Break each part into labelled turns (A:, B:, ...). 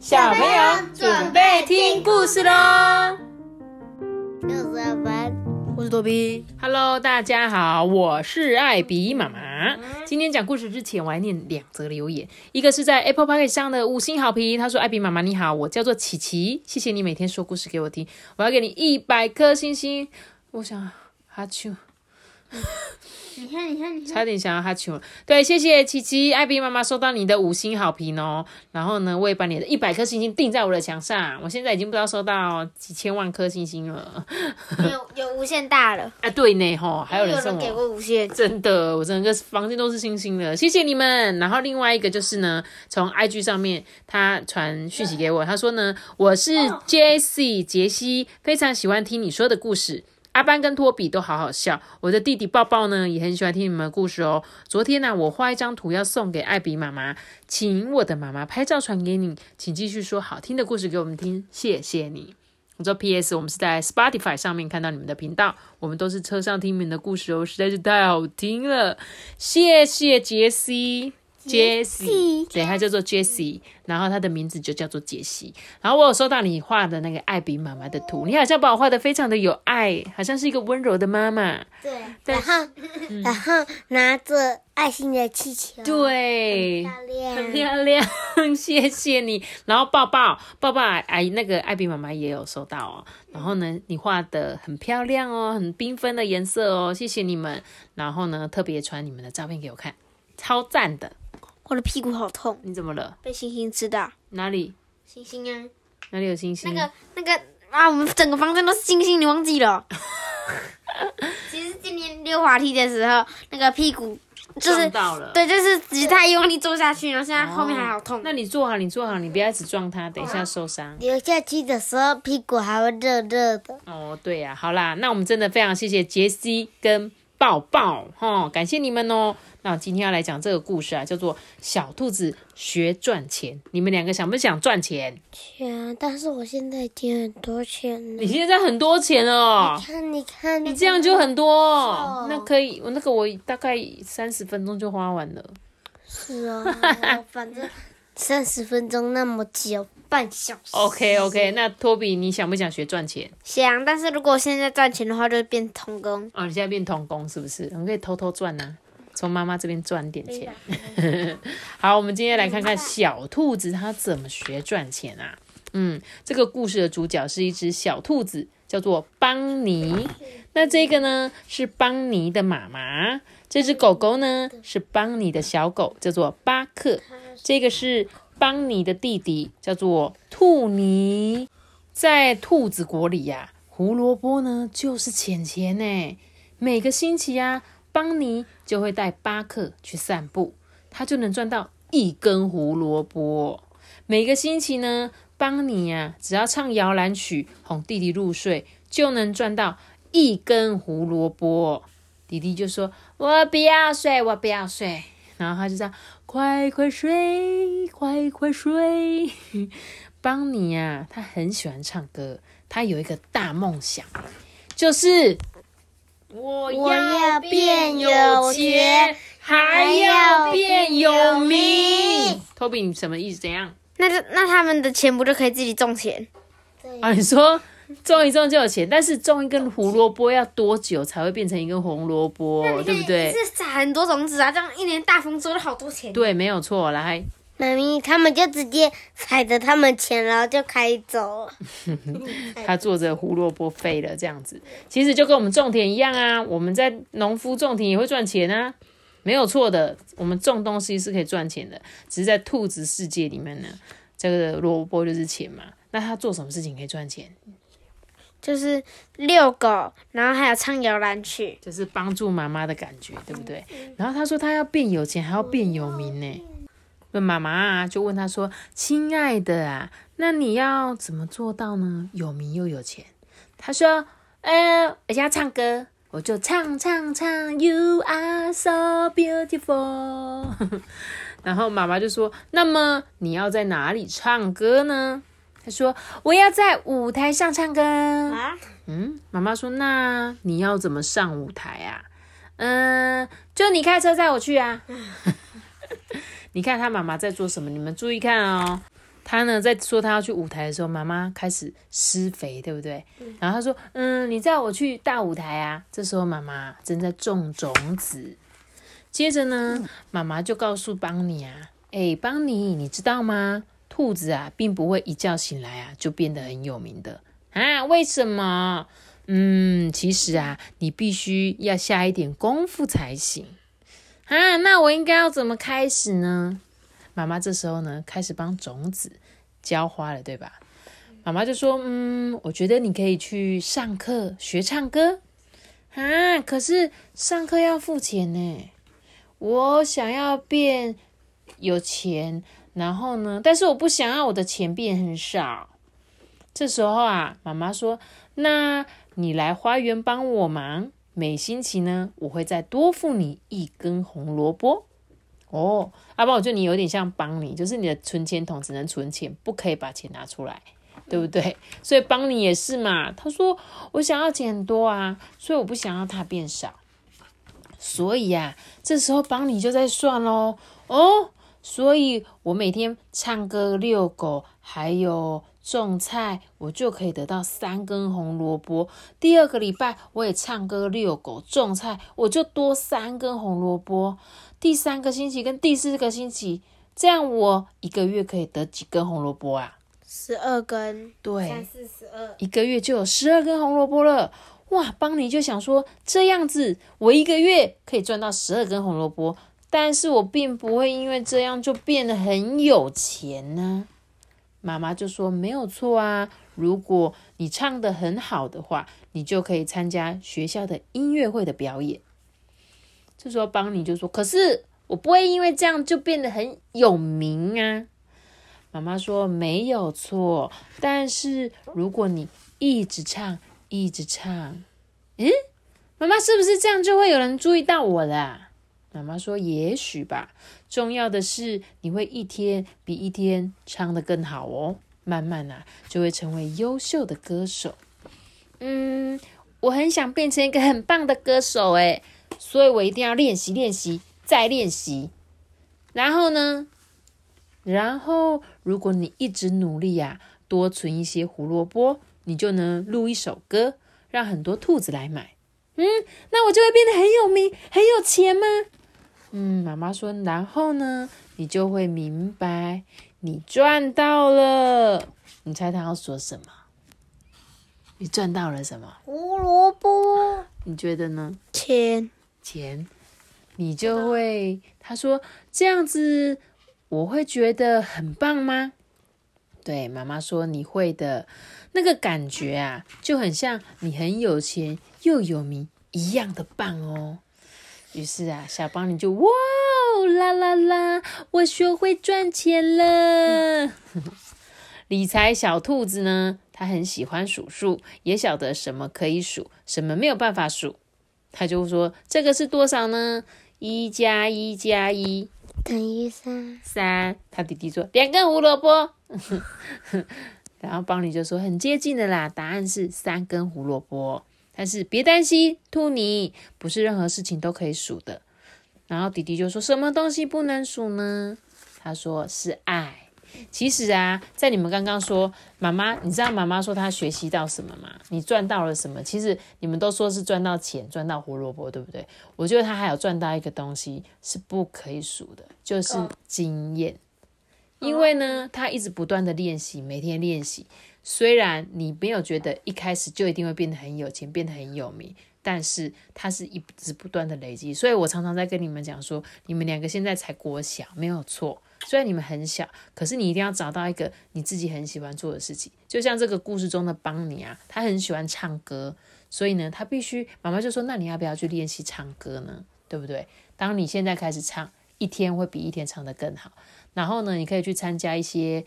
A: 小朋友准备听故事喽。
B: 六十分，
C: 我是多比。
A: Hello，大家好，我是艾比妈妈。今天讲故事之前，我来念两则留言。一个是在 Apple p o c k e t 上的五星好评，他说：“艾比妈妈你好，我叫做琪琪，谢谢你每天说故事给我听，我要给你一百颗星星。”我想哈啾，
B: 你看，你看，你看，
A: 差点想要哈啾了。对，谢谢琪琪，艾比妈妈收到你的五星好评哦。然后呢，我也把你的一百颗星星钉在我的墙上。我现在已经不知道收到几千万颗星星了。
B: 有有无限大了，
A: 啊，对呢，吼，还有人送我。
B: 有人给过无限，
A: 真的，我整个房间都是星星的，谢谢你们。然后另外一个就是呢，从 IG 上面他传讯息给我，他说呢，我是 Jessie 杰西，非常喜欢听你说的故事。阿班跟托比都好好笑，我的弟弟抱抱呢也很喜欢听你们的故事哦。昨天呢、我画一张图要送给艾比妈妈，请我的妈妈拍照传给你，请继续说好听的故事给我们听，谢谢你。我说 P.S. 我们是在 Spotify 上面看到你们的频道，我们都是车上听你们的故事哦，实在是太好听了，谢谢杰西。杰西，对，他叫做 Jessie，然后他的名字就叫做杰西。然后我有收到你画的那个艾比妈妈的图，你好像把我画的非常的有爱，好像是一个温柔的妈妈。
B: 对，然后然后拿着爱心的气球，
A: 对，
B: 漂亮，
A: 很漂亮，谢谢你。然后抱抱抱抱，哎，那个艾比妈妈也有收到哦。然后呢，你画的很漂亮哦，很缤纷的颜色哦，谢谢你们。然后呢，特别传你们的照片给我看，超赞的。
B: 我的屁股好痛，
A: 你怎么了？
B: 被星星吃到，
A: 哪里
B: 星星啊，
A: 哪里有星星？
B: 那个那个啊，我们整个房间都是星星，你忘记了？其实今天溜滑梯的时候，那个屁股就是
A: 撞到了。
B: 对，就是只是太用力坐下去，然后现在后面还好痛。
A: 那你坐好，你坐好，你不要一直撞它，等一下受伤。
B: 流下去的时候，屁股还会热热的。
A: 哦，对呀、好啦，那我们真的非常谢谢杰西跟抱抱哈，感谢你们哦。那我今天要来讲这个故事啊，叫做《小兔子学赚钱》。你们两个想不想赚钱？
B: 想，但是我现在已经很多钱了。
A: 你现在很多钱哦，你
B: 看，你看，
A: 你这样就很多。那可以，我那个我大概三十分钟就花完了。
B: 是哦，反正 三十分钟那么久，半小时。
A: OK OK，那托比你想不想学赚钱？
B: 想，但是如果现在赚钱的话，就变童工。
A: 哦，你现在变童工是不是？我们可以偷偷赚呐、从妈妈这边赚点钱。好，我们今天来看看小兔子它怎么学赚钱啊？嗯，这个故事的主角是一只小兔子，叫做邦尼。那这个呢是邦尼的妈妈，这只狗狗呢是邦尼的小狗，叫做巴克。这个是邦尼的弟弟，叫做兔尼。在兔子国里呀、胡萝卜呢就是钱钱呢。每个星期啊，邦尼就会带巴克去散步，他就能赚到一根胡萝卜。每个星期呢，邦尼呀、只要唱摇篮曲哄弟弟入睡，就能赚到一根胡萝卜。弟弟就说：“我不要睡，我不要睡。”然后他就这样：“快快睡，快快睡。”邦尼啊，他很喜欢唱歌，他有一个大梦想，就是我
B: 我要
A: 变
B: 变
A: 有钱，还要变有名。托比，你什么意思？怎样
B: 那就那他们的钱不就可以自己种钱？
A: 啊？你说种一种就有钱，但是种一根胡萝卜要多久才会变成一根红萝卜，对不对？
B: 是撒很多种子啊，这样一年大丰收就好多钱。
A: 对，没有错。来，
B: 妈咪，他们就直接踩着他们钱，然后就开走了。
A: 他坐着胡萝卜飞了这样子，其实就跟我们种田一样啊。我们在农夫种田也会赚钱啊，没有错的。我们种东西是可以赚钱的，只是在兔子世界里面呢，这个萝卜就是钱嘛。那他做什么事情可以赚钱？
B: 就是遛狗，然后还有唱摇篮曲。
A: 就是帮助妈妈的感觉，对不对？然后他说他要变有钱，还要变有名呢。那妈妈啊就问他说：“亲爱的啊，那你要怎么做到呢？有名又有钱？”他说：“呃，我要唱歌，我就唱唱唱，You are so beautiful。”然后妈妈就说：“那么你要在哪里唱歌呢？”他说：“我要在舞台上唱歌。”
B: 啊，
A: 嗯，妈妈说：“那你要怎么上舞台啊？”嗯，就你开车载我去啊。你看他妈妈在做什么？你们注意看哦。他呢在说他要去舞台的时候，妈妈开始施肥，对不对？然后他说：“嗯，你载我去大舞台啊。”这时候妈妈正在种种子。接着呢，妈妈就告诉邦尼啊：“哎，邦尼，你知道吗？兔子啊，并不会一觉醒来啊就变得很有名的啊。为什么？嗯，其实啊，你必须要下一点功夫才行啊。那我应该要怎么开始呢？”妈妈这时候呢，开始帮种子浇花了，对吧？妈妈就说：“嗯，我觉得你可以去上课学唱歌啊，可是上课要付钱呢。”我想要变有钱，然后呢？但是我不想要我的钱变很少。这时候啊，妈妈说：“那你来花园帮我忙，每星期呢，我会再多付你一根红萝卜。”哦，阿爸，我觉得你有点像帮你，就是你的存钱筒只能存钱，不可以把钱拿出来，对不对？所以帮你也是嘛。他说：“我想要钱多啊，所以我不想要它变少。”所以呀，这时候帮你就在算喽。哦，所以我每天唱歌、遛狗，还有种菜，我就可以得到三根红萝卜。第二个礼拜我也唱歌、遛狗、种菜，我就多三根红萝卜。第三个星期跟第四个星期，这样我一个月可以得几根红萝卜啊？
B: 十二根。
A: 对，
B: 三四十二，
A: 一个月就有十二根红萝卜了。哇，邦尼就想说这样子，我一个月可以赚到十二根红萝卜，但是我并不会因为这样就变得很有钱呢。妈妈就说没有错啊，如果你唱的很好的话，你就可以参加学校的音乐会的表演。这时候邦尼就说，可是我不会因为这样就变得很有名啊。妈妈说没有错，但是如果你一直唱。一直唱，嗯，妈妈是不是这样就会有人注意到我了？妈妈说：“也许吧。重要的是你会一天比一天唱得更好哦，慢慢啊就会成为优秀的歌手。”嗯，我很想变成一个很棒的歌手诶，所以我一定要练习练习再练习。然后呢？然后如果你一直努力呀，多存一些胡萝卜。你就能录一首歌，让很多兔子来买。嗯，那我就会变得很有名、很有钱吗？嗯，妈妈说，然后呢，你就会明白，你赚到了。你猜他要说什么？你赚到了什么？
B: 胡萝卜。
A: 你觉得呢？
B: 钱。
A: 钱。你就会，他说这样子，我会觉得很棒吗？对，妈妈说你会的。那个感觉啊，就很像你很有钱又有名一样的棒哦。于是啊，小邦你就哇啦啦啦，我学会赚钱了。理财小兔子呢，他很喜欢数数，也晓得什么可以数，什么没有办法数。他就说：“这个是多少呢？一加一加一
B: 等于三。
A: 三。”他弟弟说：“两根胡萝卜。”然后邦尼就说很接近的啦，答案是三根胡萝卜。但是别担心，兔尼不是任何事情都可以数的。然后弟弟就说什么东西不能数呢？他说是爱。其实啊，在你们刚刚说妈妈，你知道妈妈说她学习到什么吗？你赚到了什么？其实你们都说是赚到钱，赚到胡萝卜，对不对？我觉得他还有赚到一个东西是不可以数的，就是经验。因为呢，他一直不断的练习，每天练习。虽然你没有觉得一开始就一定会变得很有钱，变得很有名，但是他是一直不断的累积。所以我常常在跟你们讲说，你们两个现在才国小，没有错。虽然你们很小，可是你一定要找到一个你自己很喜欢做的事情。就像这个故事中的邦尼啊，他很喜欢唱歌，所以呢，他必须妈妈就说：“那你要不要去练习唱歌呢？对不对？当你现在开始唱，一天会比一天唱得更好。”然后呢，你可以去参加一些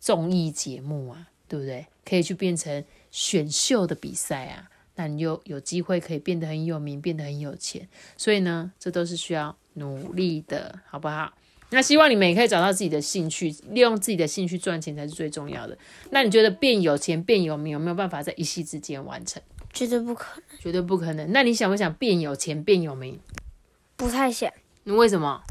A: 综艺节目啊，对不对？可以去变成选秀的比赛啊，那你就有机会可以变得很有名，变得很有钱。所以呢，这都是需要努力的，好不好？那希望你们也可以找到自己的兴趣，利用自己的兴趣赚钱才是最重要的。那你觉得变有钱、变有名有没有办法在一夕之间完成？
B: 绝对不可能，
A: 绝对不可能。那你想不想变有钱、变有名？
B: 不太想。
A: 你为什么？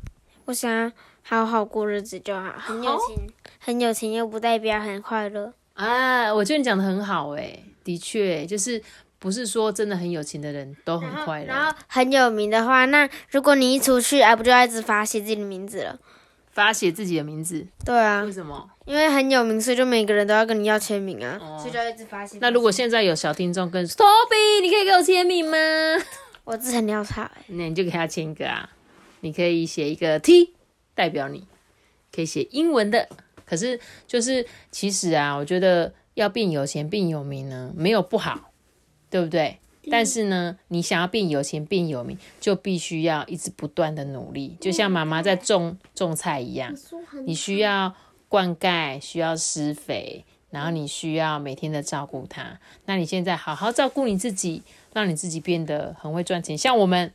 B: 我想。好好过日子就好，很有钱，很有钱又不代表很快乐。
A: 啊，我觉得你讲的很好哎，的确就是不是说真的很有钱的人都很快乐。
B: 然后很有名的话，那如果你一出去，哎，不就要一直发写自己的名字了？
A: 发写自己的名字？
B: 对啊。
A: 为什么？
B: 因为很有名，所以就每个人都要跟你要签名啊，所以就要一直发写。
A: 那如果现在有小听众跟 Toby，你可以给我签名吗？
B: 我字很潦草
A: 那你就给他签一个啊。你可以写一个 T 代表你，可以写英文的。可是就是其实啊，我觉得要变有钱变有名呢，没有不好，对不对？但是呢，你想要变有钱变有名，就必须要一直不断的努力，就像妈妈在种种菜一样，你需要灌溉，需要施肥，然后你需要每天的照顾它。那你现在好好照顾你自己，让你自己变得很会赚钱。像我们，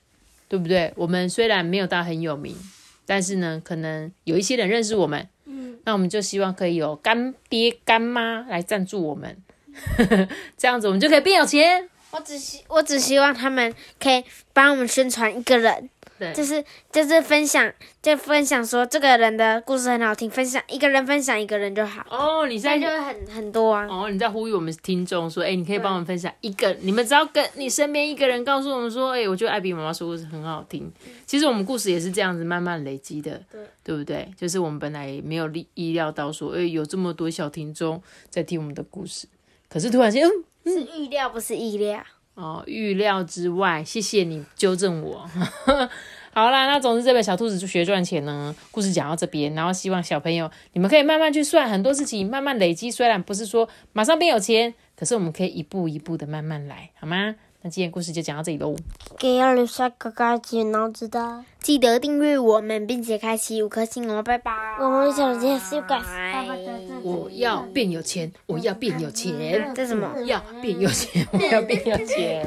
A: 对不对？我们虽然没有到很有名，但是呢，可能有一些人认识我们，嗯，那我们就希望可以有干爹干妈来赞助我们，这样子我们就可以变有钱。
B: 我只希我只希望他们可以帮我们宣传一个人，
A: 对，
B: 就是就是分享，就分享说这个人的故事很好听，分享一个人分享一个人就好。
A: 哦，你在
B: 就会很很多啊。
A: 哦，你在呼吁我们听众说，哎，你可以帮我们分享一个，你们只要跟你身边一个人告诉我们说，哎，我觉得艾比妈妈说故事很好听。其实我们故事也是这样子慢慢累积的，对，对不对？就是我们本来没有意意料到说，哎，有这么多小听众在听我们的故事，可是突然间，嗯。
B: 是预料，不是意料
A: 哦。预料之外，谢谢你纠正我。好啦，那总之这本小兔子就学赚钱呢。故事讲到这边，然后希望小朋友你们可以慢慢去算很多事情，慢慢累积。虽然不是说马上变有钱，可是我们可以一步一步的慢慢来，好吗？那今天故事就讲到这里喽。
B: 给要留下个高级脑子的，记得订阅我们，并且开启五颗星哦，拜拜。我们小杰是改。
A: 我要变有钱，我要变有钱。
B: 这什么？
A: 要变有钱，我要变有钱。